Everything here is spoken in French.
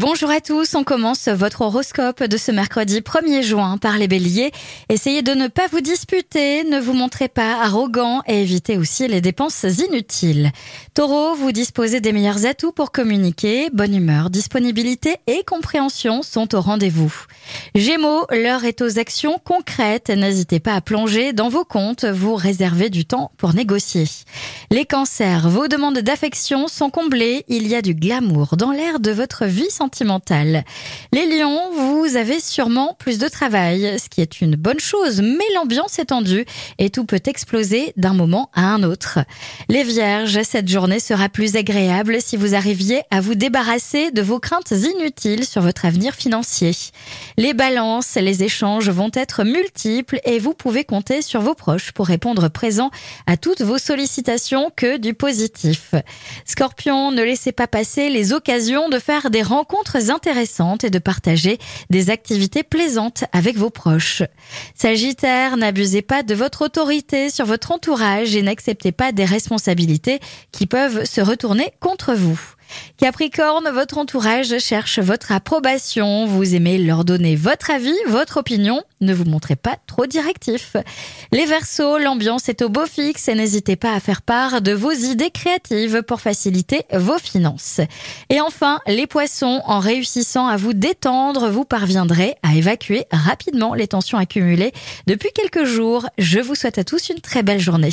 Bonjour à tous, on commence votre horoscope de ce mercredi 1er juin par les béliers. Essayez de ne pas vous disputer, ne vous montrez pas arrogant et évitez aussi les dépenses inutiles. Taureau, vous disposez des meilleurs atouts pour communiquer, bonne humeur, disponibilité et compréhension sont au rendez-vous. Gémeaux, l'heure est aux actions concrètes, n'hésitez pas à plonger dans vos comptes, vous réservez du temps pour négocier. Les cancers, vos demandes d'affection sont comblées, il y a du glamour dans l'air de votre vie sentimentale. Les lions, vous avez sûrement plus de travail, ce qui est une bonne chose, mais l'ambiance est tendue et tout peut exploser d'un moment à un autre. Les vierges, cette journée sera plus agréable si vous arriviez à vous débarrasser de vos craintes inutiles sur votre avenir financier. Les balances, les échanges vont être multiples et vous pouvez compter sur vos proches pour répondre présent à toutes vos sollicitations que du positif. Scorpion, ne laissez pas passer les occasions de faire des rencontres intéressantes et de partager des activités plaisantes avec vos proches. Sagittaire, n'abusez pas de votre autorité sur votre entourage et n'acceptez pas des responsabilités qui peuvent se retourner contre vous. Capricorne, votre entourage cherche votre approbation. Vous aimez leur donner votre avis, votre opinion. Ne vous montrez pas trop directif. Les Verseaux, l'ambiance est au beau fixe et n'hésitez pas à faire part de vos idées créatives pour faciliter vos finances. Et enfin, les Poissons, en réussissant à vous détendre, vous parviendrez à évacuer rapidement les tensions accumulées depuis quelques jours. Je vous souhaite à tous une très belle journée.